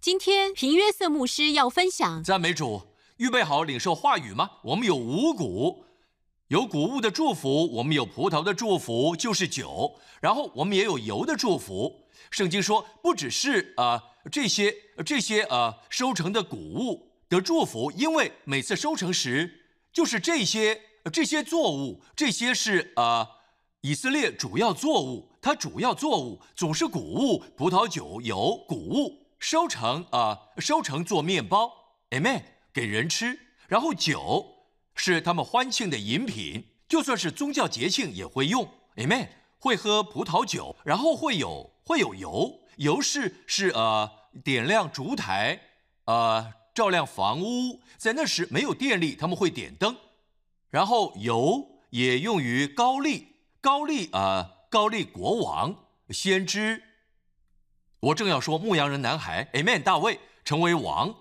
今天平约瑟牧师要分享，赞美主，预备好领受话语吗？我们有五谷，有谷物的祝福，我们有葡萄的祝福，就是酒，然后我们也有油的祝福。圣经说，不只是啊、这些这些呃收成的谷物的祝福，因为每次收成时，就是这些这些作物，这些是呃以色列主要作物，它主要作物总是谷物、葡萄酒、油、谷物收成啊、收成做面包，amen，给人吃，然后酒是他们欢庆的饮品，就算是宗教节庆也会用，amen，会喝葡萄酒，然后会有会有油，油是是呃点亮烛台，呃照亮房屋，在那时没有电力，他们会点灯，然后油也用于高丽，高丽、呃高丽国王先知。我正要说牧羊人男孩，amen，大卫成为王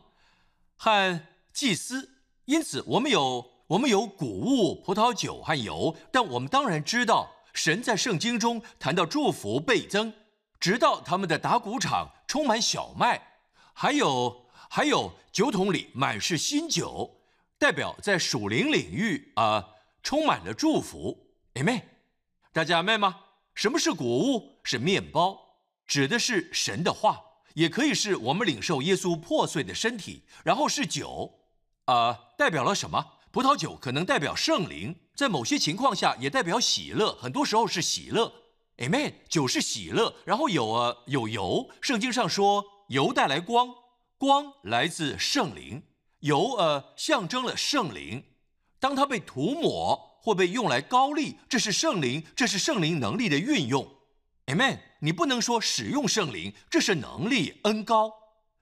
和祭司，因此我们有我们有谷物、葡萄酒和油，但我们当然知道，神在圣经中谈到祝福倍增，直到他们的打谷场充满小麦，还有还有酒桶里满是新酒，代表在属灵领域啊、充满了祝福，amen。大家明白吗？什么是谷物？是面包，指的是神的话，也可以是我们领受耶稣破碎的身体。然后是酒，啊、代表了什么？葡萄酒可能代表圣灵，在某些情况下也代表喜乐，很多时候是喜乐。Amen，酒是喜乐，然后有呃有油，圣经上说油带来光，光来自圣灵，油呃象征了圣灵。当它被涂抹或被用来高丽，这是圣灵，这是圣灵能力的运用。Amen。你不能说使用圣灵，这是能力恩高，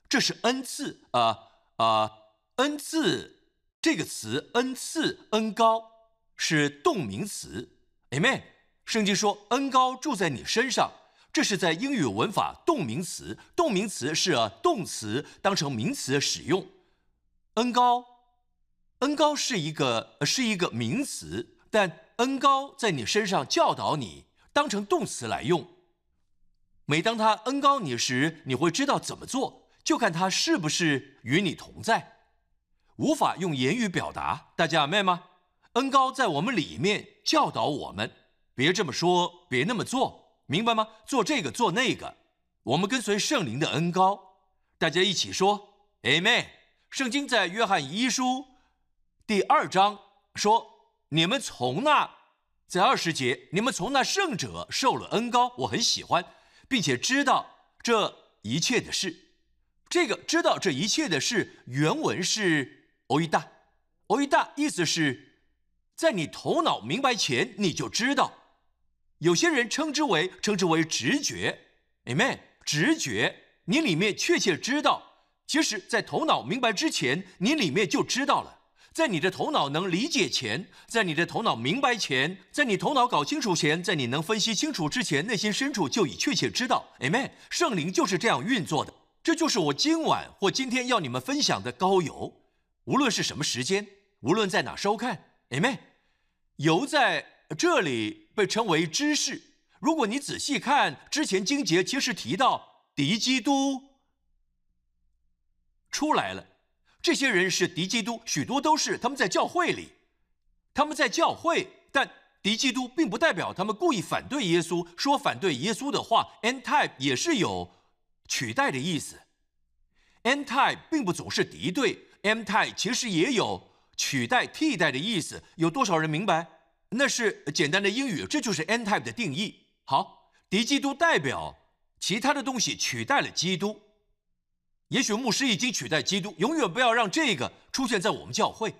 这是恩赐啊啊、恩赐这个词恩赐恩高是动名词。Amen。圣经说恩高住在你身上，这是在英语文法动名词，动名词是啊动词当成名词使用。恩高恩高是一个是一个名词，但恩高在你身上教导你，当成动词来用。每当他恩高你时，你会知道怎么做，就看他是不是与你同在。无法用言语表达，大家明白吗？恩高在我们里面教导我们，别这么说，别那么做，明白吗？做这个，做那个，我们跟随圣灵的恩高，大家一起说 Amen。圣经在约翰一书第二章说：“你们从那，在二十节，你们从那圣者受了恩高，我很喜欢，并且知道这一切的事。这个知道这一切的事，原文是欧一大，欧一大意思是，在你头脑明白前你就知道。有些人称之为称之为直觉，amen，直觉，你里面确切知道。其实，在头脑明白之前，你里面就知道了。在你的头脑能理解前，在你的头脑明白前，在你头脑搞清楚前，在你能分析清楚之前，内心深处就已确切知道。Amen。圣灵就是这样运作的。这就是我今晚或今天要你们分享的高油，无论是什么时间，无论在哪收看，Amen。油在这里被称为知识。如果你仔细看之前经节，其实提到敌基督出来了。这些人是敌基督，许多都是他们在教会里，他们在教会，但敌基督并不代表他们故意反对耶稣，说反对耶稣的话。anti 也是有取代的意思，anti 并不总是敌对，anti 其实也有取代、替代的意思。有多少人明白？那是简单的英语，这就是 anti 的定义。好，敌基督代表其他的东西取代了基督。也许牧师已经取代基督，永远不要让这个出现在我们教会。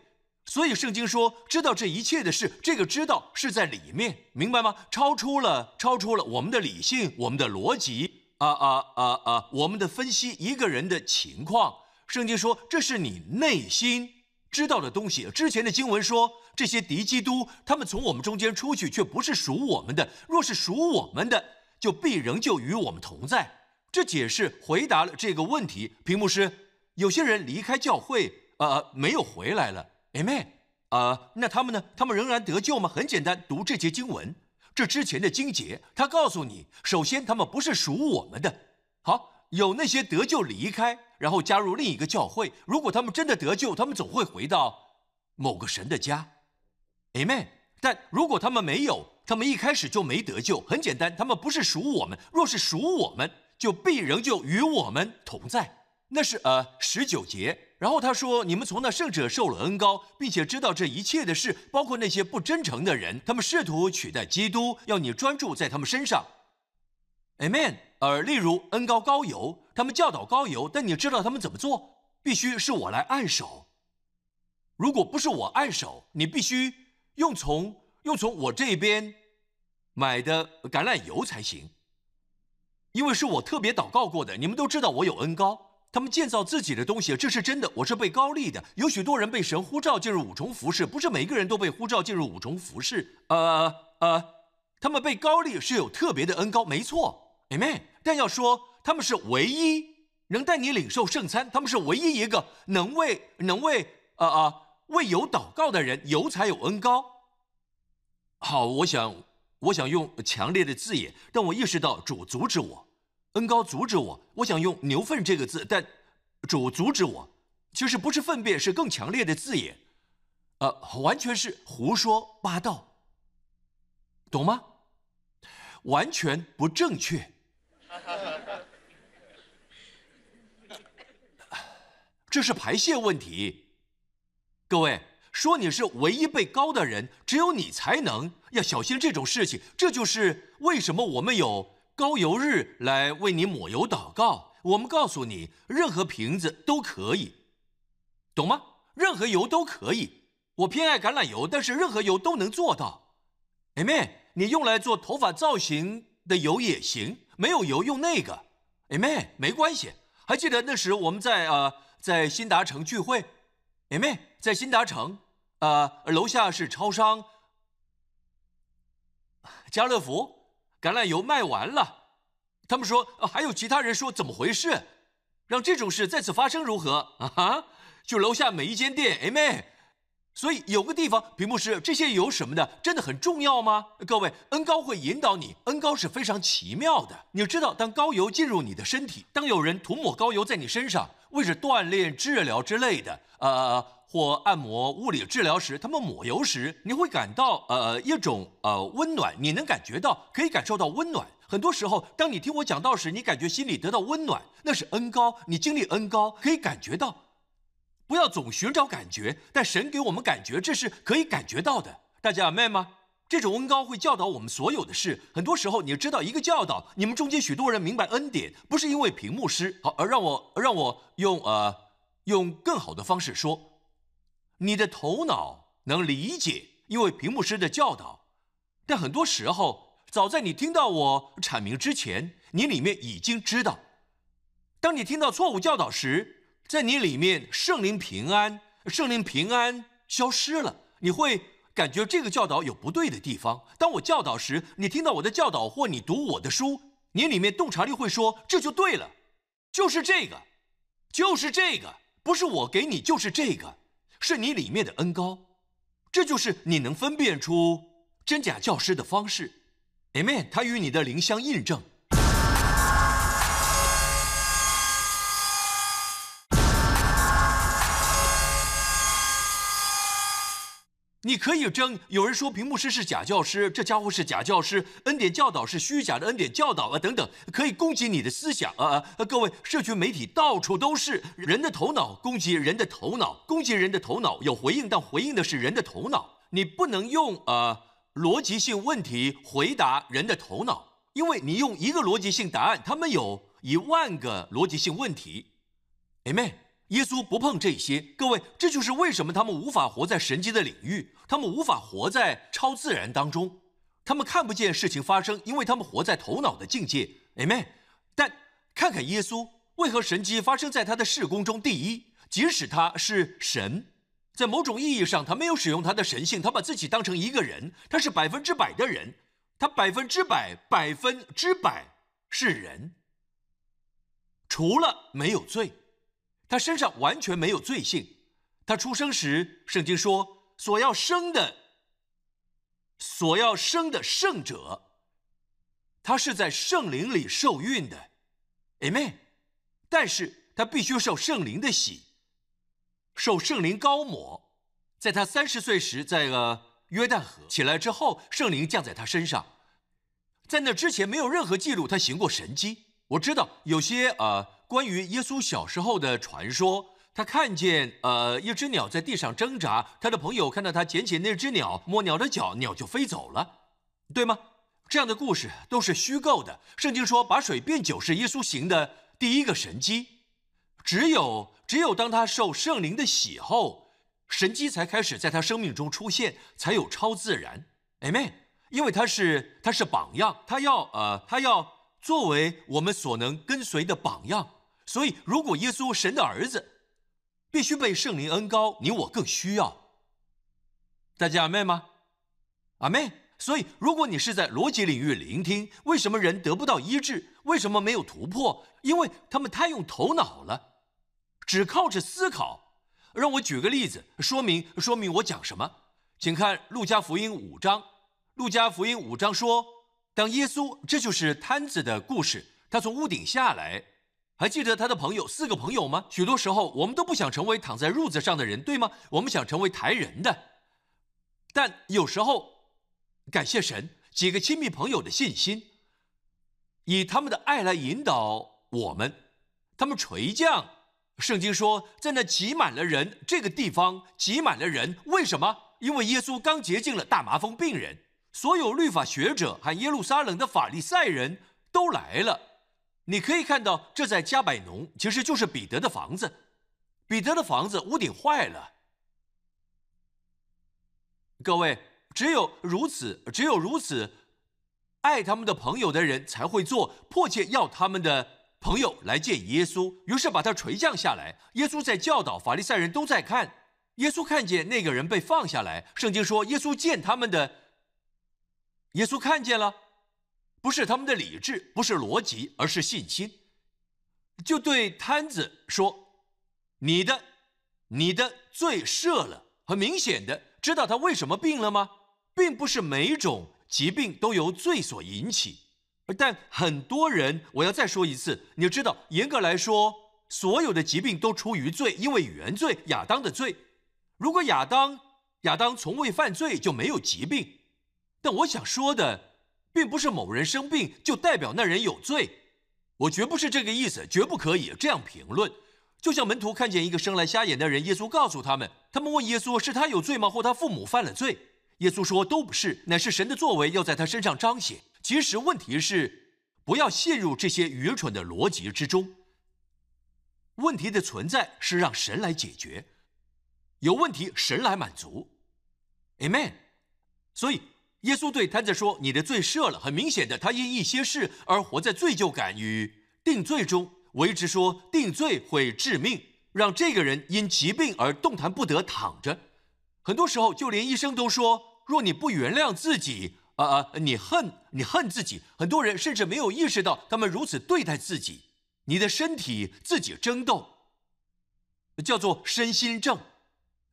所以圣经说，知道这一切的事，这个知道是在里面，明白吗？超出了，超出了我们的理性，我们的逻辑，啊啊啊啊，我们的分析一个人的情况。圣经说，这是你内心知道的东西。之前的经文说，这些敌基督，他们从我们中间出去，却不是属我们的；若是属我们的，就必仍旧与我们同在。这解释回答了这个问题。屏幕师，有些人离开教会，呃，没有回来了，amen。呃，那他们呢？他们仍然得救吗？很简单，读这节经文，这之前的经节，他告诉你，首先他们不是属我们的。好，有那些得救离开，然后加入另一个教会。如果他们真的得救，他们总会回到某个神的家，Amen。但如果他们没有，他们一开始就没得救。很简单，他们不是属我们。若是属我们，就必仍旧与我们同在。那是呃十九节。然后他说：“你们从那圣者受了恩高，并且知道这一切的事，包括那些不真诚的人，他们试图取代基督，要你专注在他们身上。”Amen。而例如恩高高油，他们教导高油，但你知道他们怎么做？必须是我来按手。如果不是我按手，你必须用从用从我这边买的橄榄油才行，因为是我特别祷告过的。你们都知道我有恩高。他们建造自己的东西，这是真的。我是被高利的。有许多人被神呼召进入五重服饰，不是每个人都被呼召进入五重服饰。呃呃，他们被高利是有特别的恩高，没错，Amen。但要说他们是唯一能带你领受圣餐，他们是唯一一个能为能为呃呃为有祷告的人有才有恩高。好，我想我想用强烈的字眼，但我意识到主阻止我。恩高阻止我，我想用牛粪这个字，但主阻止我。其实不是粪便，是更强烈的字眼，呃，完全是胡说八道，懂吗？完全不正确。这是排泄问题。各位说你是唯一被高的人，只有你才能要小心这种事情。这就是为什么我们有。高油日来为你抹油祷告，我们告诉你，任何瓶子都可以，懂吗？任何油都可以。我偏爱橄榄油，但是任何油都能做到。a 妹。你用来做头发造型的油也行，没有油用那个 a 妹没关系。还记得那时我们在呃在新达城聚会 a 妹在新达城，呃楼下是超商，家乐福。橄榄油卖完了，他们说还有其他人说怎么回事？让这种事再次发生如何？啊哈！就楼下每一间店哎妹。所以有个地方，屏幕是这些油什么的，真的很重要吗？各位，恩高会引导你，恩高是非常奇妙的。你知道，当高油进入你的身体，当有人涂抹高油在你身上，为着锻炼、治疗之类的，呃。或按摩、物理治疗时，他们抹油时，你会感到呃一种呃温暖，你能感觉到，可以感受到温暖。很多时候，当你听我讲道时，你感觉心里得到温暖，那是恩高，你经历恩高，可以感觉到。不要总寻找感觉，但神给我们感觉，这是可以感觉到的。大家明白吗？这种恩高会教导我们所有的事。很多时候，你知道一个教导，你们中间许多人明白恩典，不是因为屏幕师好，而让我让我用呃用更好的方式说。你的头脑能理解，因为屏幕师的教导，但很多时候，早在你听到我阐明之前，你里面已经知道。当你听到错误教导时，在你里面圣灵平安，圣灵平安消失了，你会感觉这个教导有不对的地方。当我教导时，你听到我的教导或你读我的书，你里面洞察力会说这就对了，就是这个，就是这个，不是我给你，就是这个。是你里面的恩高，这就是你能分辨出真假教师的方式。Amen，他与你的灵相印证。你可以争。有人说屏幕师是假教师，这家伙是假教师，恩典教导是虚假的恩典教导啊，等等，可以攻击你的思想啊啊！各位，社群媒体到处都是人的头脑攻击人的头脑，攻击人的头脑有回应，但回应的是人的头脑。你不能用呃逻辑性问题回答人的头脑，因为你用一个逻辑性答案，他们有一万个逻辑性问题。Amen。耶稣不碰这些，各位，这就是为什么他们无法活在神迹的领域，他们无法活在超自然当中，他们看不见事情发生，因为他们活在头脑的境界。Amen。但看看耶稣，为何神迹发生在他的事工中？第一，即使他是神，在某种意义上，他没有使用他的神性，他把自己当成一个人，他是百分之百的人，他百分之百、百分之百是人，除了没有罪。他身上完全没有罪性。他出生时，圣经说所要生的，所要生的圣者，他是在圣灵里受孕的。Amen。但是他必须受圣灵的洗，受圣灵高抹，在他三十岁时，在呃约旦河起来之后，圣灵降在他身上。在那之前，没有任何记录他行过神迹。我知道有些呃关于耶稣小时候的传说，他看见呃一只鸟在地上挣扎，他的朋友看到他捡起那只鸟，摸鸟的脚，鸟就飞走了，对吗？这样的故事都是虚构的。圣经说把水变酒是耶稣行的第一个神迹，只有只有当他受圣灵的洗后，神迹才开始在他生命中出现，才有超自然。Amen。因为他是他是榜样，他要呃他要。作为我们所能跟随的榜样，所以如果耶稣神的儿子必须被圣灵恩高，你我更需要。大家阿妹吗？阿妹。所以如果你是在逻辑领域聆听，为什么人得不到医治？为什么没有突破？因为他们太用头脑了，只靠着思考。让我举个例子说明说明我讲什么，请看路加福音五章。路加福音五章说。当耶稣，这就是摊子的故事。他从屋顶下来，还记得他的朋友四个朋友吗？许多时候，我们都不想成为躺在褥子上的人，对吗？我们想成为抬人的。但有时候，感谢神，几个亲密朋友的信心，以他们的爱来引导我们。他们垂降。圣经说，在那挤满了人这个地方，挤满了人。为什么？因为耶稣刚洁净了大麻风病人。所有律法学者和耶路撒冷的法利赛人都来了。你可以看到，这在加百农其实就是彼得的房子。彼得的房子屋顶坏了。各位，只有如此，只有如此，爱他们的朋友的人才会做，迫切要他们的朋友来见耶稣。于是把他垂降下来。耶稣在教导，法利赛人都在看。耶稣看见那个人被放下来。圣经说，耶稣见他们的。耶稣看见了，不是他们的理智，不是逻辑，而是信心。就对摊子说：“你的，你的罪赦了。”很明显的，知道他为什么病了吗？并不是每种疾病都由罪所引起，但很多人，我要再说一次，你知道，严格来说，所有的疾病都出于罪，因为原罪亚当的罪。如果亚当亚当从未犯罪，就没有疾病。但我想说的，并不是某人生病就代表那人有罪，我绝不是这个意思，绝不可以这样评论。就像门徒看见一个生来瞎眼的人，耶稣告诉他们，他们问耶稣是他有罪吗，或他父母犯了罪？耶稣说都不是，乃是神的作为要在他身上彰显。其实问题是，不要陷入这些愚蠢的逻辑之中。问题的存在是让神来解决，有问题神来满足。Amen。所以。耶稣对摊子说：“你的罪赦了。”很明显的，他因一些事而活在罪疚感与定罪中。我一直说定罪会致命，让这个人因疾病而动弹不得，躺着。很多时候，就连医生都说：“若你不原谅自己，啊啊，你恨你恨自己。”很多人甚至没有意识到他们如此对待自己。你的身体自己争斗，叫做身心症，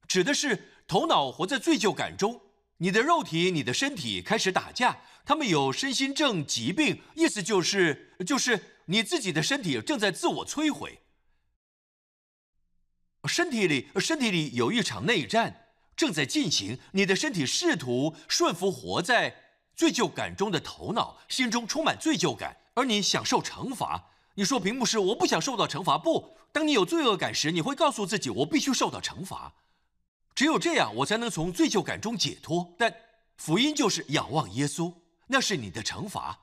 指的是头脑活在罪疚感中。你的肉体、你的身体开始打架，他们有身心症疾病，意思就是，就是你自己的身体正在自我摧毁。身体里，身体里有一场内战正在进行，你的身体试图顺服活在罪疚感中的头脑，心中充满罪疚感，而你享受惩罚。你说，屏幕是我不想受到惩罚。不，当你有罪恶感时，你会告诉自己，我必须受到惩罚。只有这样，我才能从罪疚感中解脱。但福音就是仰望耶稣，那是你的惩罚，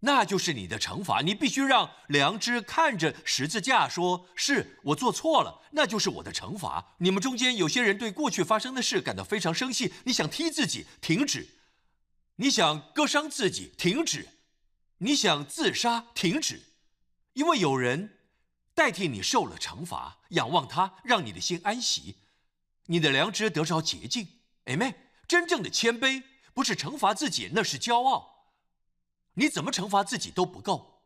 那就是你的惩罚。你必须让良知看着十字架，说是我做错了，那就是我的惩罚。你们中间有些人对过去发生的事感到非常生气，你想踢自己，停止；你想割伤自己，停止；你想自杀，停止，因为有人代替你受了惩罚。仰望他，让你的心安息。你的良知得着洁净，Amen。真正的谦卑不是惩罚自己，那是骄傲。你怎么惩罚自己都不够，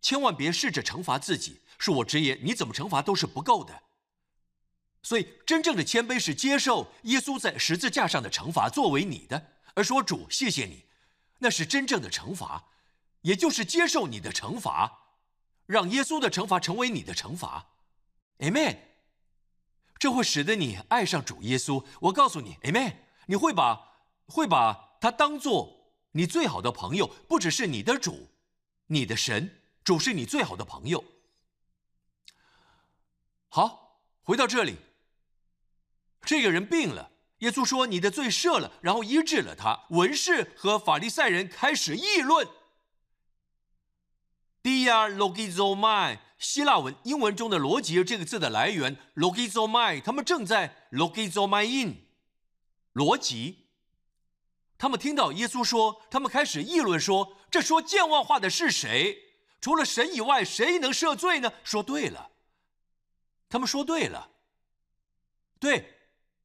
千万别试着惩罚自己。恕我直言，你怎么惩罚都是不够的。所以，真正的谦卑是接受耶稣在十字架上的惩罚作为你的，而说主，谢谢你，那是真正的惩罚，也就是接受你的惩罚，让耶稣的惩罚成为你的惩罚，Amen。这会使得你爱上主耶稣。我告诉你，Amen。你会把会把他当做你最好的朋友，不只是你的主，你的神，主是你最好的朋友。好，回到这里，这个人病了，耶稣说你的罪赦了，然后医治了他。文士和法利赛人开始议论。dia logizomai，希腊文、英文中的“逻辑”这个字的来源 logizomai，他们正在 logizomai in，逻辑。他们听到耶稣说，他们开始议论说：“这说健忘话的是谁？除了神以外，谁能赦罪呢？”说对了，他们说对了。对，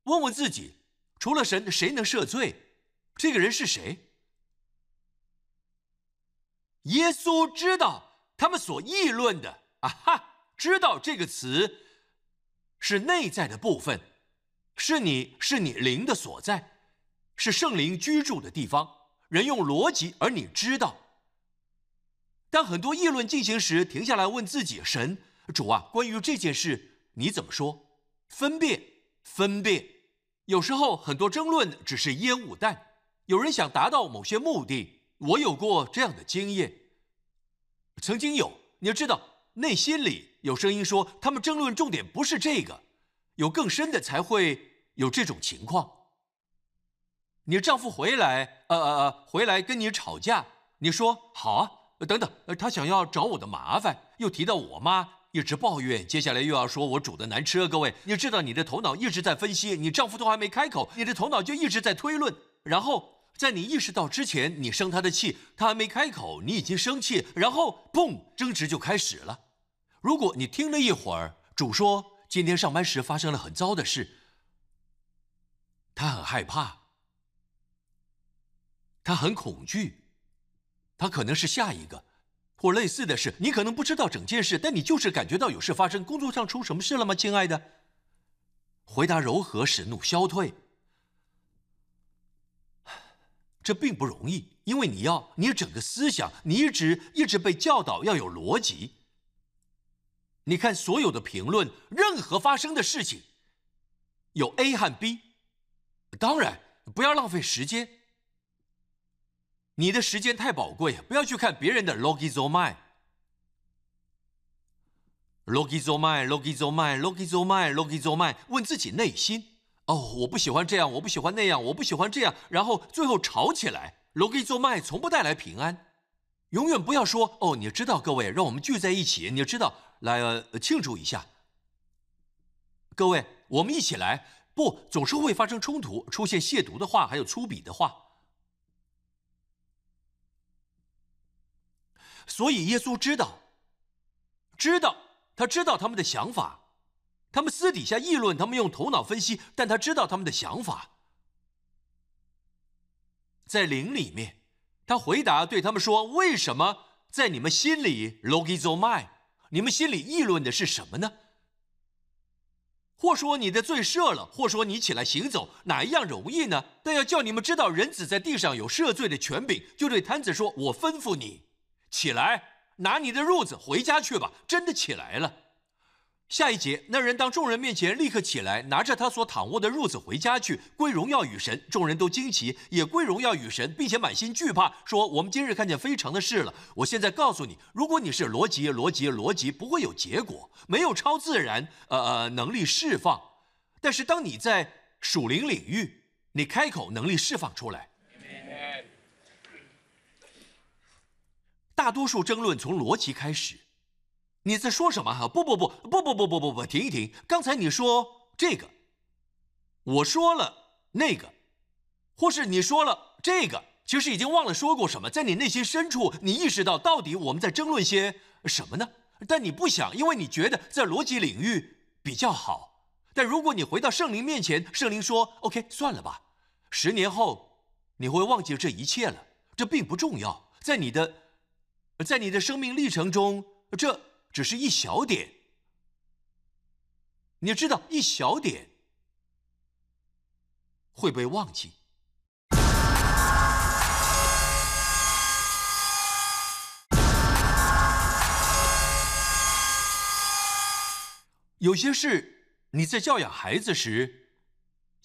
问问自己，除了神，谁能赦罪？这个人是谁？耶稣知道。他们所议论的啊哈，知道这个词是内在的部分，是你是你灵的所在，是圣灵居住的地方。人用逻辑，而你知道。当很多议论进行时，停下来问自己：神主啊，关于这件事你怎么说？分辨，分辨。有时候很多争论只是烟雾弹，有人想达到某些目的。我有过这样的经验。曾经有，你要知道，内心里有声音说，他们争论重点不是这个，有更深的才会有这种情况。你丈夫回来，呃呃呃，回来跟你吵架，你说好啊，等等，他想要找我的麻烦，又提到我妈，一直抱怨，接下来又要说我煮的难吃。各位，你知道你的头脑一直在分析，你丈夫都还没开口，你的头脑就一直在推论，然后。在你意识到之前，你生他的气，他还没开口，你已经生气，然后砰，争执就开始了。如果你听了一会儿，主说今天上班时发生了很糟的事，他很害怕，他很恐惧，他可能是下一个，或类似的事。你可能不知道整件事，但你就是感觉到有事发生。工作上出什么事了吗，亲爱的？回答柔和，使怒消退。这并不容易，因为你要你整个思想，你一直一直被教导要有逻辑。你看所有的评论，任何发生的事情，有 A 和 B，当然不要浪费时间。你的时间太宝贵，不要去看别人的 logizomai。logizomai，logizomai，logizomai，logizomai，问自己内心。哦，我不喜欢这样，我不喜欢那样，我不喜欢这样，然后最后吵起来。罗基做麦从不带来平安，永远不要说哦，你知道，各位，让我们聚在一起，你知道，来呃庆祝一下。各位，我们一起来，不总是会发生冲突，出现亵渎的话，还有粗鄙的话。所以耶稣知道，知道，他知道他们的想法。他们私底下议论，他们用头脑分析，但他知道他们的想法。在灵里面，他回答对他们说：“为什么在你们心里 logizomai？你们心里议论的是什么呢？或说你的罪赦了，或说你起来行走，哪一样容易呢？但要叫你们知道，人子在地上有赦罪的权柄，就对摊子说：我吩咐你起来，拿你的褥子回家去吧。真的起来了。”下一节，那人当众人面前立刻起来，拿着他所躺卧的褥子回家去，归荣耀与神。众人都惊奇，也归荣耀与神，并且满心惧怕，说：“我们今日看见非常的事了。”我现在告诉你，如果你是逻辑，逻辑，逻辑，不会有结果，没有超自然呃呃能力释放。但是当你在属灵领域，你开口能力释放出来。大多数争论从逻辑开始。你在说什么？哈，不不不不不不不不不，停一停！刚才你说这个，我说了那个，或是你说了这个，其实已经忘了说过什么。在你内心深处，你意识到到底我们在争论些什么呢？但你不想，因为你觉得在逻辑领域比较好。但如果你回到圣灵面前，圣灵说：“OK，算了吧。”十年后你会忘记这一切了。这并不重要，在你的，在你的生命历程中，这。只是一小点，你知道，一小点会被忘记。有些事你在教养孩子时，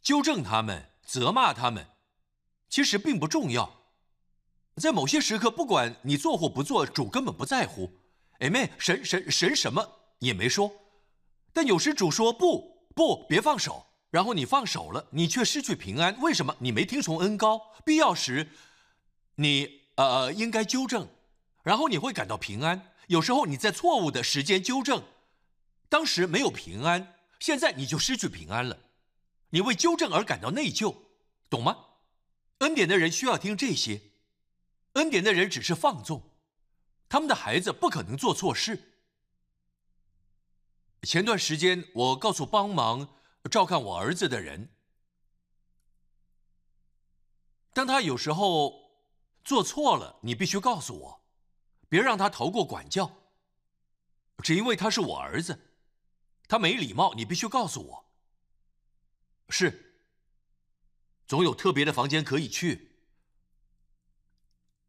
纠正他们、责骂他们，其实并不重要。在某些时刻，不管你做或不做，主根本不在乎。哎妹，神神神什么也没说。但有时主说不不，别放手，然后你放手了，你却失去平安。为什么？你没听从恩高，必要时，你呃应该纠正，然后你会感到平安。有时候你在错误的时间纠正，当时没有平安，现在你就失去平安了。你为纠正而感到内疚，懂吗？恩典的人需要听这些。恩典的人只是放纵，他们的孩子不可能做错事。前段时间，我告诉帮忙照看我儿子的人，当他有时候做错了，你必须告诉我，别让他逃过管教。只因为他是我儿子，他没礼貌，你必须告诉我。是，总有特别的房间可以去。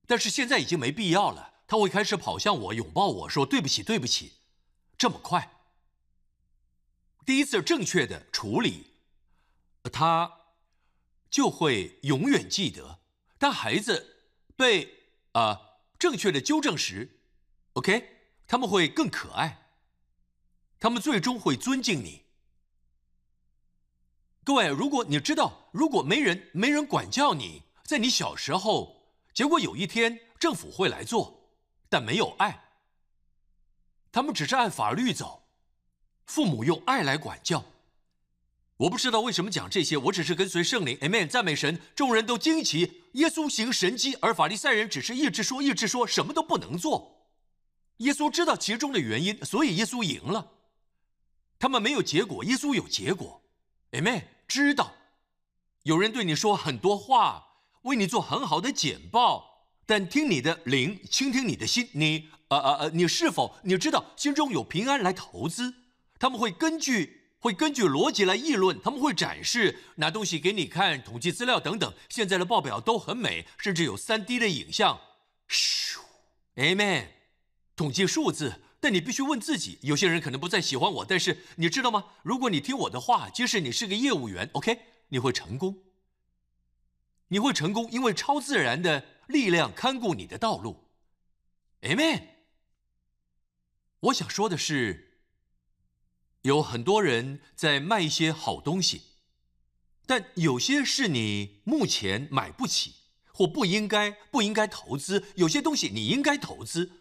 但是现在已经没必要了。他会开始跑向我，拥抱我说：“对不起，对不起。”这么快，第一次正确的处理，他就会永远记得。当孩子被啊正确的纠正时，OK，他们会更可爱，他们最终会尊敬你。各位，如果你知道，如果没人没人管教你，在你小时候。结果有一天政府会来做，但没有爱。他们只是按法律走，父母用爱来管教。我不知道为什么讲这些，我只是跟随圣灵，Amen，赞美神。众人都惊奇，耶稣行神迹，而法利赛人只是一直说，一直说，什么都不能做。耶稣知道其中的原因，所以耶稣赢了。他们没有结果，耶稣有结果，Amen，知道。有人对你说很多话。为你做很好的简报，但听你的灵，倾听你的心。你，呃呃呃，你是否你知道心中有平安来投资？他们会根据会根据逻辑来议论，他们会展示拿东西给你看，统计资料等等。现在的报表都很美，甚至有三 D 的影像。咻，Amen。统计数字，但你必须问自己：有些人可能不再喜欢我，但是你知道吗？如果你听我的话，即使你是个业务员，OK，你会成功。你会成功，因为超自然的力量看顾你的道路。Amen。我想说的是，有很多人在卖一些好东西，但有些是你目前买不起或不应该不应该投资。有些东西你应该投资。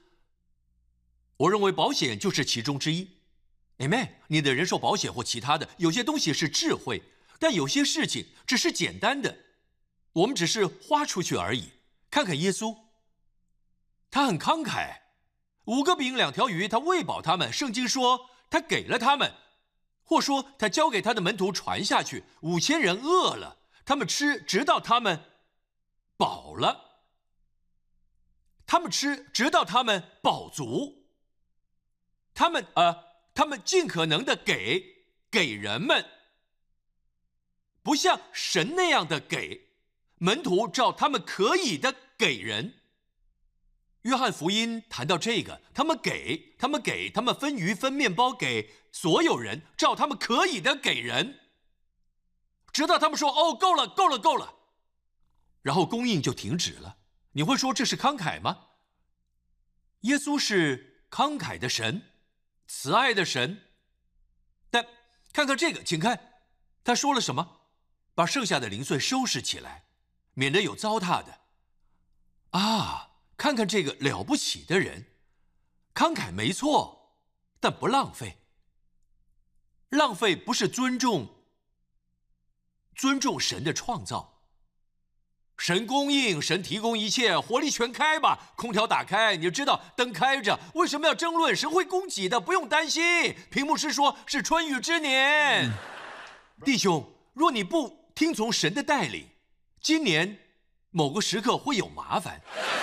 我认为保险就是其中之一。Amen。你的人寿保险或其他的，有些东西是智慧，但有些事情只是简单的。我们只是花出去而已。看看耶稣，他很慷慨，五个饼两条鱼，他喂饱他们。圣经说他给了他们，或说他交给他的门徒传下去。五千人饿了，他们吃，直到他们饱了。他们吃，直到他们饱足。他们呃，他们尽可能的给给人们，不像神那样的给。门徒照他们可以的给人。约翰福音谈到这个，他们给，他们给，他们分鱼分面包给所有人，照他们可以的给人，直到他们说：“哦，够了，够了，够了。”然后供应就停止了。你会说这是慷慨吗？耶稣是慷慨的神，慈爱的神。但看看这个，请看，他说了什么？把剩下的零碎收拾起来。免得有糟蹋的，啊！看看这个了不起的人，慷慨没错，但不浪费。浪费不是尊重，尊重神的创造。神供应，神提供一切，火力全开吧，空调打开，你就知道灯开着，为什么要争论？神会供给的，不用担心。屏幕师说是春雨之年，弟兄，若你不听从神的带领。今年某个时刻会有麻烦，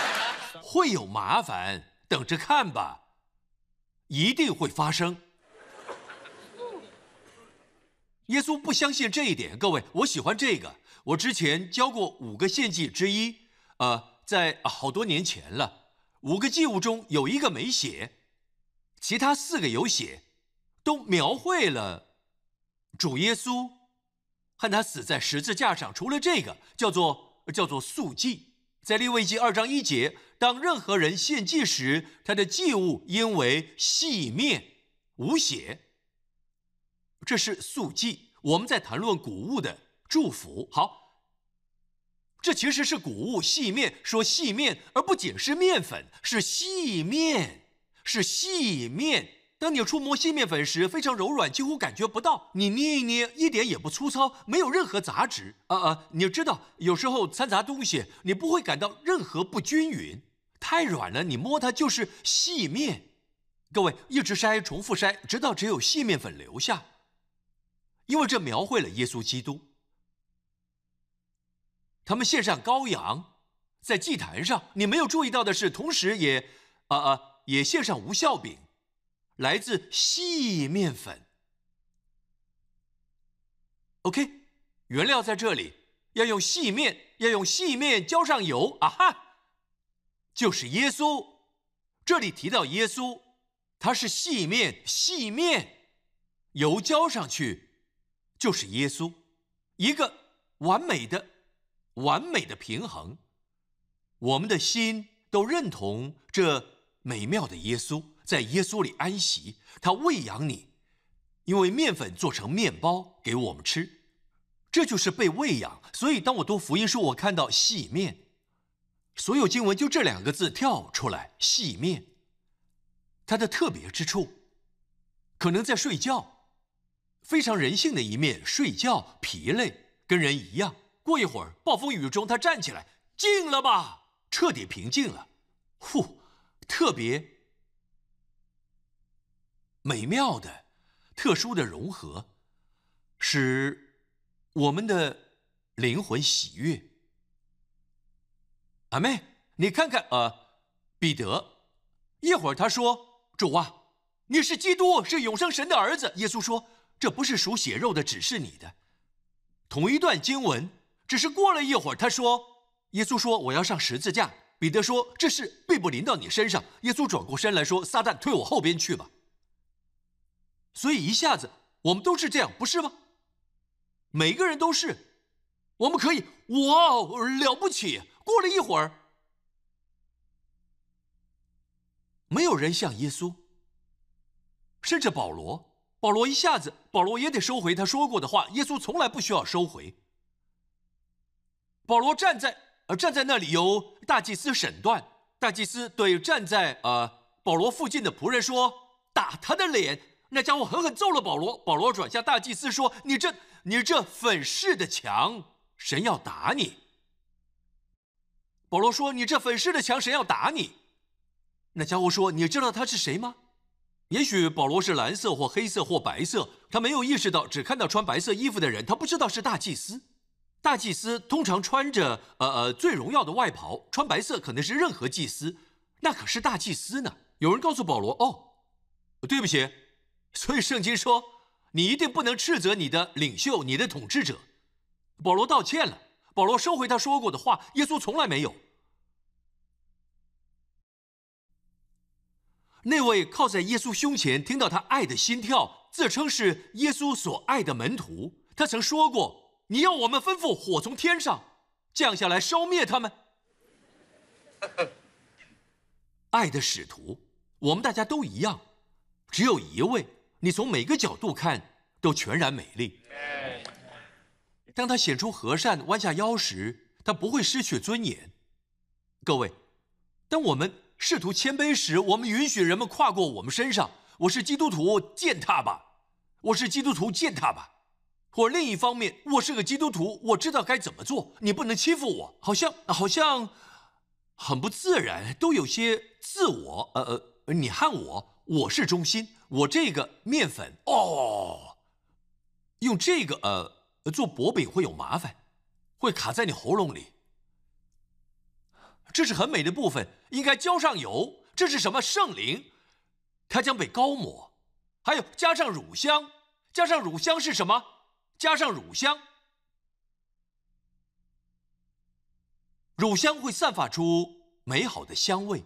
会有麻烦，等着看吧，一定会发生。耶稣不相信这一点，各位，我喜欢这个。我之前教过五个献祭之一，呃，在好多年前了。五个祭物中有一个没写，其他四个有写。都描绘了主耶稣和他死在十字架上。除了这个，叫做叫做素祭，在利未记二章一节，当任何人献祭时，他的祭物应为细面无血。这是素祭。我们在谈论谷物的祝福。好，这其实是谷物细面，说细面，而不仅是面粉，是细面，是细面。当你触摸细面粉时，非常柔软，几乎感觉不到。你捏一捏，一点也不粗糙，没有任何杂质。啊啊，你知道，有时候掺杂东西，你不会感到任何不均匀，太软了，你摸它就是细面。各位，一直筛，重复筛，直到只有细面粉留下。因为这描绘了耶稣基督。他们献上羔羊，在祭坛上，你没有注意到的是，同时也，啊啊，也献上无效饼，来自细面粉。OK，原料在这里，要用细面，要用细面浇上油，啊哈，就是耶稣。这里提到耶稣，他是细面，细面，油浇上去。就是耶稣，一个完美的、完美的平衡。我们的心都认同这美妙的耶稣，在耶稣里安息。他喂养你，因为面粉做成面包给我们吃，这就是被喂养。所以，当我读福音书，我看到细面，所有经文就这两个字跳出来。细面，它的特别之处，可能在睡觉。非常人性的一面，睡觉疲累，跟人一样。过一会儿，暴风雨中，他站起来，静了吧，彻底平静了。呼，特别美妙的、特殊的融合，使我们的灵魂喜悦。阿妹，你看看，呃，彼得，一会儿他说：“主啊，你是基督，是永生神的儿子。”耶稣说。这不是属血肉的，只是你的。同一段经文，只是过了一会儿，他说：“耶稣说我要上十字架。”彼得说：“这事并不临到你身上。”耶稣转过身来说：“撒旦，退我后边去吧。”所以一下子，我们都是这样，不是吗？每个人都是。我们可以，哇，了不起！过了一会儿，没有人像耶稣，甚至保罗。保罗一下子，保罗也得收回他说过的话。耶稣从来不需要收回。保罗站在呃站在那里，由大祭司审断。大祭司对站在呃保罗附近的仆人说：“打他的脸。”那家伙狠狠揍了保罗。保罗转向大祭司说：“你这你这粉饰的墙，神要打你。”保罗说：“你这粉饰的墙，神要打你。”那家伙说：“你知道他是谁吗？”也许保罗是蓝色或黑色或白色，他没有意识到，只看到穿白色衣服的人，他不知道是大祭司。大祭司通常穿着呃呃最荣耀的外袍，穿白色可能是任何祭司，那可是大祭司呢。有人告诉保罗：“哦，对不起。”所以圣经说：“你一定不能斥责你的领袖，你的统治者。”保罗道歉了，保罗收回他说过的话。耶稣从来没有。那位靠在耶稣胸前，听到他爱的心跳，自称是耶稣所爱的门徒。他曾说过：“你要我们吩咐火从天上降下来，烧灭他们。”爱的使徒，我们大家都一样，只有一位。你从每个角度看都全然美丽。当他显出和善、弯下腰时，他不会失去尊严。各位，当我们。试图谦卑时，我们允许人们跨过我们身上。我是基督徒，践踏吧！我是基督徒，践踏吧！或另一方面，我是个基督徒，我知道该怎么做。你不能欺负我，好像好像很不自然，都有些自我。呃呃，你和我，我是中心。我这个面粉哦，用这个呃做薄饼会有麻烦，会卡在你喉咙里。这是很美的部分，应该浇上油。这是什么圣灵？它将被高抹，还有加上乳香。加上乳香是什么？加上乳香，乳香会散发出美好的香味。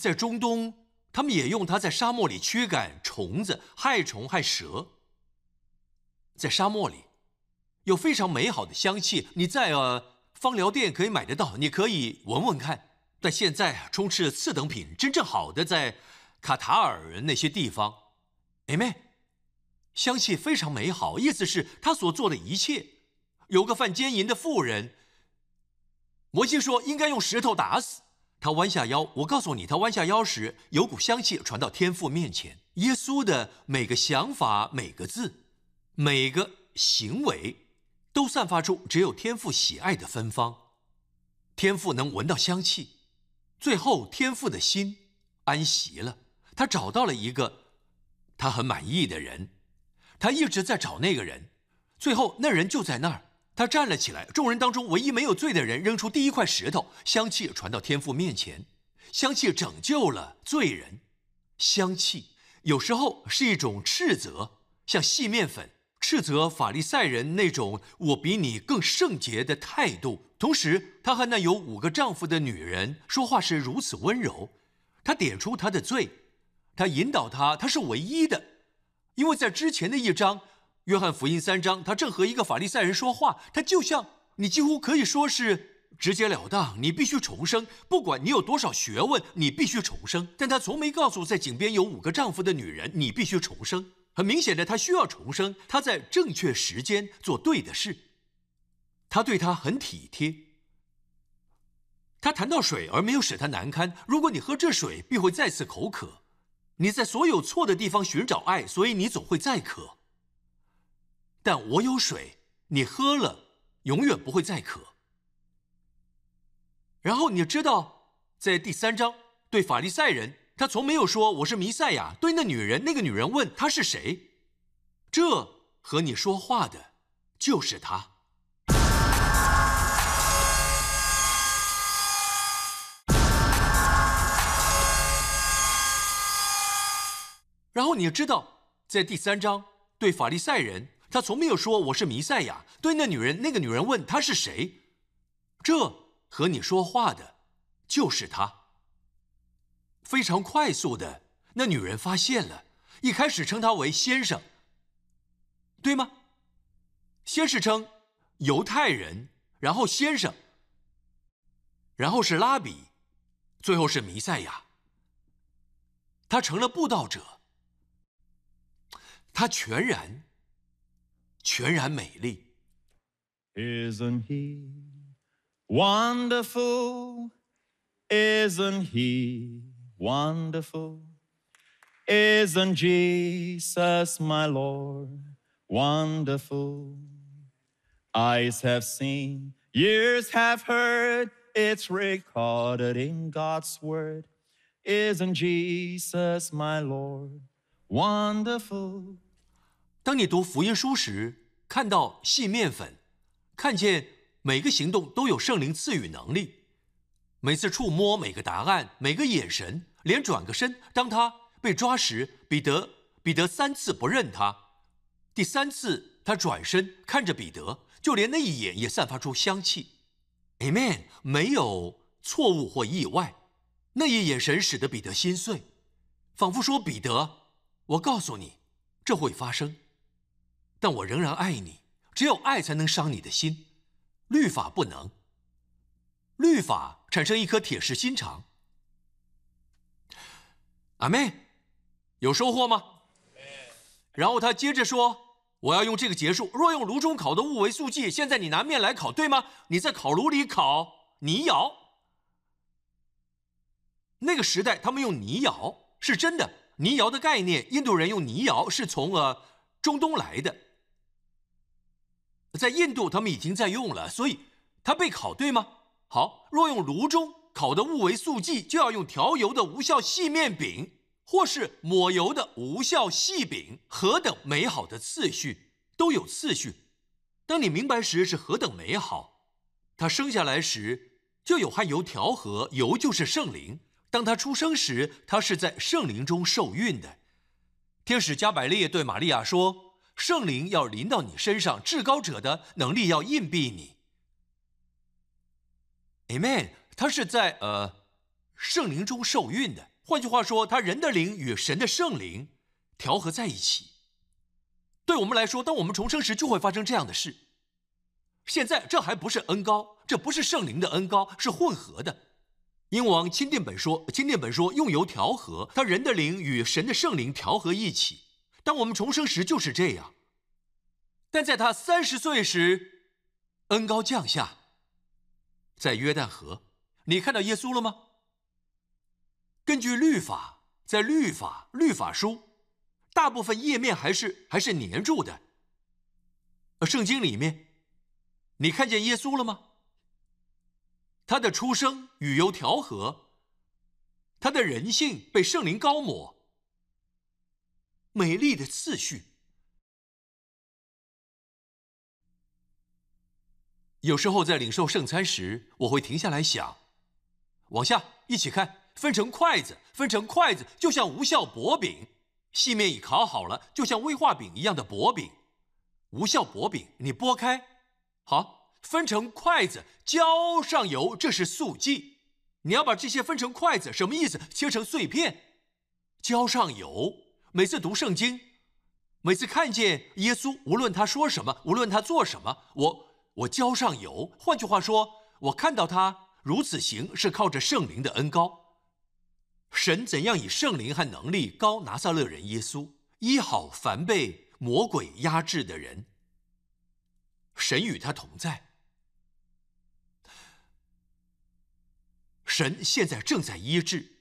在中东，他们也用它在沙漠里驱赶虫子、害虫、害蛇。在沙漠里，有非常美好的香气，你在呃芳疗店可以买得到，你可以闻闻看。但现在充斥次等品，真正好的在卡塔尔那些地方。哎妹，香气非常美好，意思是他所做的一切。有个犯奸淫的妇人，摩西说应该用石头打死。他弯下腰，我告诉你，他弯下腰时，有股香气传到天父面前。耶稣的每个想法、每个字、每个行为，都散发出只有天父喜爱的芬芳。天父能闻到香气，最后天父的心安息了。他找到了一个他很满意的人，他一直在找那个人，最后那人就在那儿。他站了起来，众人当中唯一没有罪的人扔出第一块石头，香气传到天父面前，香气拯救了罪人。香气有时候是一种斥责，像细面粉斥责法利赛人那种“我比你更圣洁”的态度。同时，他和那有五个丈夫的女人说话是如此温柔。他点出他的罪，他引导他，他是唯一的，因为在之前的一章。约翰福音三章，他正和一个法利赛人说话，他就像你，几乎可以说是直截了当。你必须重生，不管你有多少学问，你必须重生。但他从没告诉在井边有五个丈夫的女人，你必须重生。很明显的，他需要重生。他在正确时间做对的事。他对他很体贴。他谈到水，而没有使他难堪。如果你喝这水，必会再次口渴。你在所有错的地方寻找爱，所以你总会再渴。但我有水，你喝了永远不会再渴。然后你知道，在第三章对法利赛人，他从没有说我是弥赛亚。对那女人，那个女人问他是谁，这和你说话的就是他。然后你知道，在第三章对法利赛人。他从没有说我是弥赛亚。对那女人，那个女人问他是谁，这和你说话的，就是他。非常快速的，那女人发现了，一开始称他为先生，对吗？先是称犹太人，然后先生，然后是拉比，最后是弥赛亚。他成了布道者，他全然。全然美丽。Isn't he wonderful? Isn't he wonderful? Isn't Jesus my Lord wonderful? Eyes have seen, ears have heard, it's recorded in God's word. Isn't Jesus my Lord wonderful? 当你读福音书时，看到细面粉，看见每个行动都有圣灵赐予能力，每次触摸每个答案，每个眼神，连转个身，当他被抓时，彼得彼得三次不认他，第三次他转身看着彼得，就连那一眼也散发出香气。Amen，没有错误或意外，那一眼神使得彼得心碎，仿佛说：“彼得，我告诉你，这会发生。”但我仍然爱你，只有爱才能伤你的心，律法不能。律法产生一颗铁石心肠。阿妹，有收获吗？然后他接着说：“我要用这个结束。若用炉中烤的物为素剂，现在你拿面来烤，对吗？你在烤炉里烤泥窑。那个时代他们用泥窑是真的，泥窑的概念，印度人用泥窑是从呃中东来的。”在印度，他们已经在用了，所以它被烤，对吗？好，若用炉中烤的物为素剂，就要用调油的无效细面饼，或是抹油的无效细饼。何等美好的次序，都有次序。当你明白时，是何等美好。他生下来时就有和油调和，油就是圣灵。当他出生时，他是在圣灵中受孕的。天使加百列对玛利亚说。圣灵要临到你身上，至高者的能力要硬币你。Amen。他是在呃圣灵中受孕的，换句话说，他人的灵与神的圣灵调和在一起。对我们来说，当我们重生时，就会发生这样的事。现在这还不是恩高，这不是圣灵的恩高，是混合的。英王钦定本说，钦定本说用油调和，他人的灵与神的圣灵调和一起。当我们重生时就是这样。但在他三十岁时，恩高降下，在约旦河，你看到耶稣了吗？根据律法，在律法律法书，大部分页面还是还是粘住的。圣经里面，你看见耶稣了吗？他的出生与油调和，他的人性被圣灵高抹，美丽的次序。有时候在领受圣餐时，我会停下来想，往下一起看。分成筷子，分成筷子，就像无效薄饼，细面已烤好了，就像威化饼一样的薄饼。无效薄饼，你剥开，好，分成筷子，浇上油，这是素剂。你要把这些分成筷子，什么意思？切成碎片，浇上油。每次读圣经，每次看见耶稣，无论他说什么，无论他做什么，我我浇上油。换句话说，我看到他如此行，是靠着圣灵的恩高。神怎样以圣灵和能力高拿撒勒人耶稣医好凡被魔鬼压制的人？神与他同在。神现在正在医治。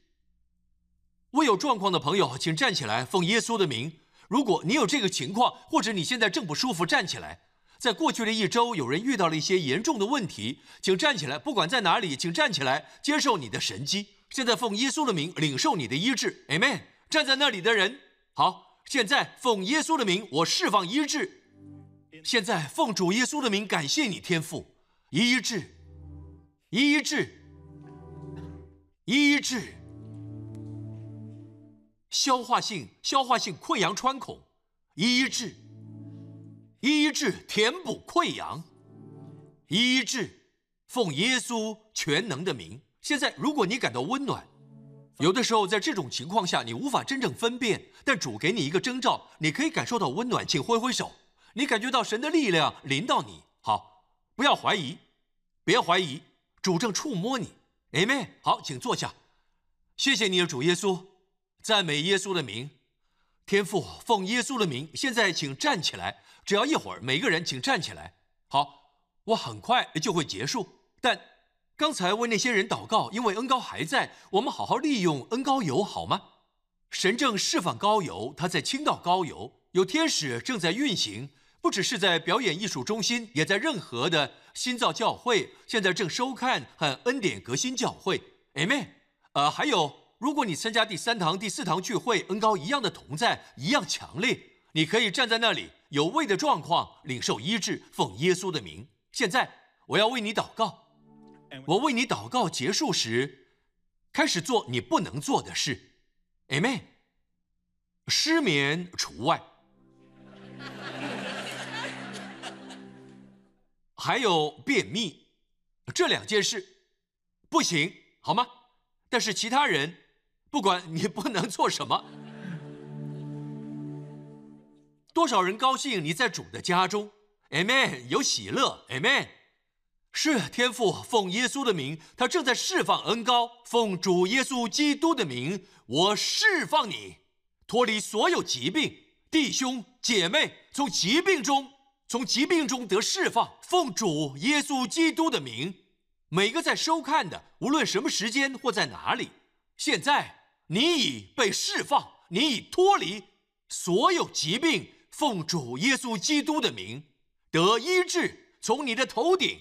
未有状况的朋友，请站起来，奉耶稣的名。如果你有这个情况，或者你现在正不舒服，站起来。在过去的一周，有人遇到了一些严重的问题，请站起来，不管在哪里，请站起来，接受你的神迹。现在奉耶稣的名领受你的医治，Amen。站在那里的人，好，现在奉耶稣的名，我释放医治。现在奉主耶稣的名，感谢你天父，医治，医治，医治。消化性消化性溃疡穿孔，医治，医治填补溃疡，医治，奉耶稣全能的名。现在，如果你感到温暖，有的时候在这种情况下你无法真正分辨，但主给你一个征兆，你可以感受到温暖，请挥挥手。你感觉到神的力量临到你，好，不要怀疑，别怀疑，主正触摸你，Amen。好，请坐下。谢谢你的主耶稣，赞美耶稣的名，天父奉耶稣的名，现在请站起来，只要一会儿，每个人请站起来。好，我很快就会结束，但。刚才为那些人祷告，因为恩高还在，我们好好利用恩高油好吗？神正释放高油，他在倾倒高油，有天使正在运行，不只是在表演艺术中心，也在任何的新造教会。现在正收看和恩典革新教会，Amen。呃，还有，如果你参加第三堂、第四堂聚会，恩高一样的同在，一样强烈，你可以站在那里，有胃的状况，领受医治，奉耶稣的名。现在我要为你祷告。我为你祷告结束时，开始做你不能做的事，Amen。失眠除外，还有便秘，这两件事不行，好吗？但是其他人，不管你不能做什么，多少人高兴你在主的家中，Amen，有喜乐，Amen。是天父奉耶稣的名，他正在释放恩高。奉主耶稣基督的名，我释放你，脱离所有疾病，弟兄姐妹从疾病中，从疾病中得释放。奉主耶稣基督的名，每个在收看的，无论什么时间或在哪里，现在你已被释放，你已脱离所有疾病。奉主耶稣基督的名得医治，从你的头顶。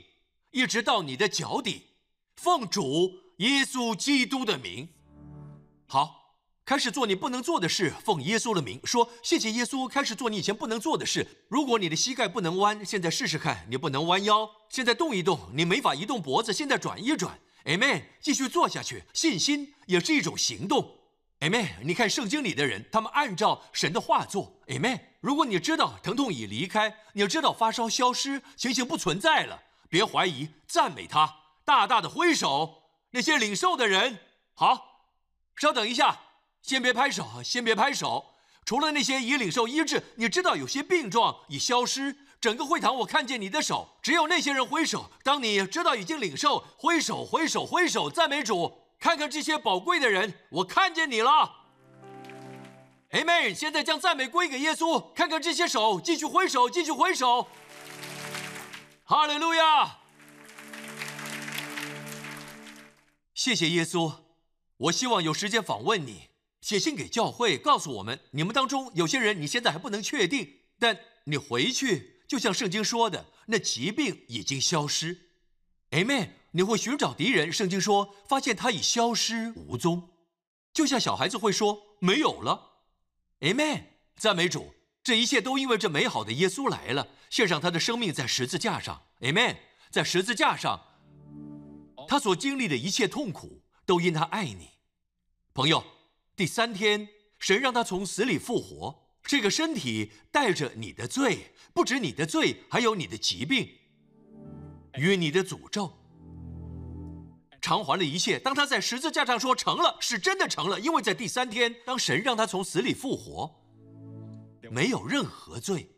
一直到你的脚底，奉主耶稣基督的名，好，开始做你不能做的事。奉耶稣的名说，谢谢耶稣，开始做你以前不能做的事。如果你的膝盖不能弯，现在试试看，你不能弯腰，现在动一动。你没法移动脖子，现在转一转。Amen，继续做下去。信心也是一种行动。Amen，你看圣经里的人，他们按照神的话做。Amen，如果你知道疼痛已离开，你要知道发烧消失，情形不存在了。别怀疑，赞美他，大大的挥手。那些领受的人，好，稍等一下，先别拍手，先别拍手。除了那些已领受医治，你知道有些病状已消失。整个会堂我看见你的手，只有那些人挥手。当你知道已经领受，挥手，挥手，挥手，赞美主。看看这些宝贵的人，我看见你了。Amen。现在将赞美归给耶稣。看看这些手，继续挥手，继续挥手。哈利路亚！谢谢耶稣。我希望有时间访问你，写信给教会，告诉我们你们当中有些人你现在还不能确定，但你回去就像圣经说的，那疾病已经消失。Amen。你会寻找敌人，圣经说发现他已消失无踪，就像小孩子会说没有了。Amen。赞美主，这一切都因为这美好的耶稣来了，献上他的生命在十字架上。Amen。在十字架上，他所经历的一切痛苦都因他爱你，朋友。第三天，神让他从死里复活，这个身体带着你的罪，不止你的罪，还有你的疾病与你的诅咒。偿还了一切。当他在十字架上说成了，是真的成了，因为在第三天，当神让他从死里复活，没有任何罪，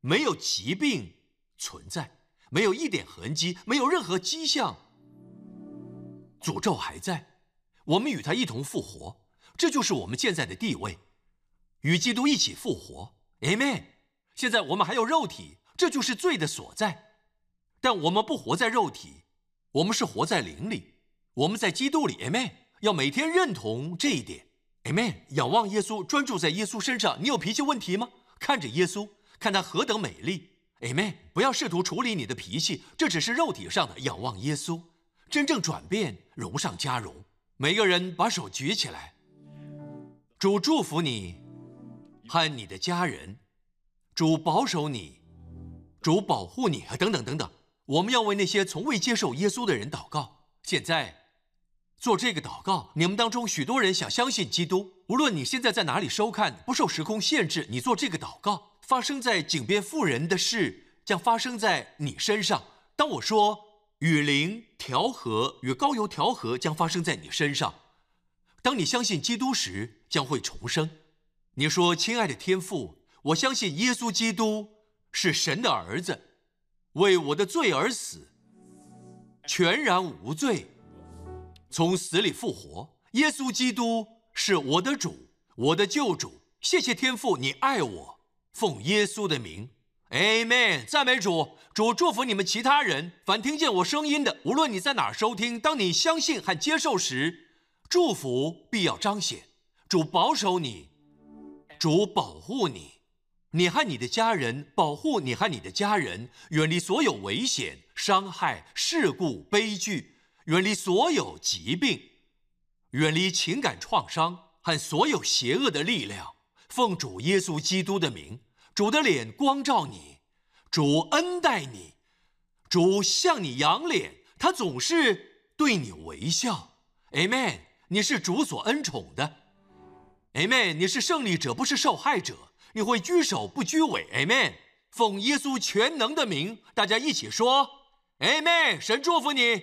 没有疾病存在，没有一点痕迹，没有任何迹象，诅咒还在。我们与他一同复活，这就是我们现在的地位，与基督一起复活。Amen。现在我们还有肉体，这就是罪的所在，但我们不活在肉体。我们是活在灵里，我们在基督里，Amen。要每天认同这一点，Amen。仰望耶稣，专注在耶稣身上。你有脾气问题吗？看着耶稣，看他何等美丽，Amen。不要试图处理你的脾气，这只是肉体上的。仰望耶稣，真正转变，荣上加荣。每个人把手举起来，主祝福你和你的家人，主保守你，主保护你，等等等等。我们要为那些从未接受耶稣的人祷告。现在，做这个祷告，你们当中许多人想相信基督。无论你现在在哪里收看，不受时空限制，你做这个祷告，发生在井边妇人的事将发生在你身上。当我说与灵调和，与高油调和将发生在你身上。当你相信基督时，将会重生。你说：“亲爱的天父，我相信耶稣基督是神的儿子。”为我的罪而死，全然无罪，从死里复活。耶稣基督是我的主，我的救主。谢谢天父，你爱我。奉耶稣的名，Amen。赞美主，主祝福你们其他人。凡听见我声音的，无论你在哪儿收听，当你相信和接受时，祝福必要彰显。主保守你，主保护你。你和你的家人，保护你和你的家人，远离所有危险、伤害、事故、悲剧，远离所有疾病，远离情感创伤和所有邪恶的力量。奉主耶稣基督的名，主的脸光照你，主恩待你，主向你扬脸，他总是对你微笑。Amen。你是主所恩宠的。Amen。你是胜利者，不是受害者。你会居首不居尾，Amen。奉耶稣全能的名，大家一起说，Amen。神祝福你。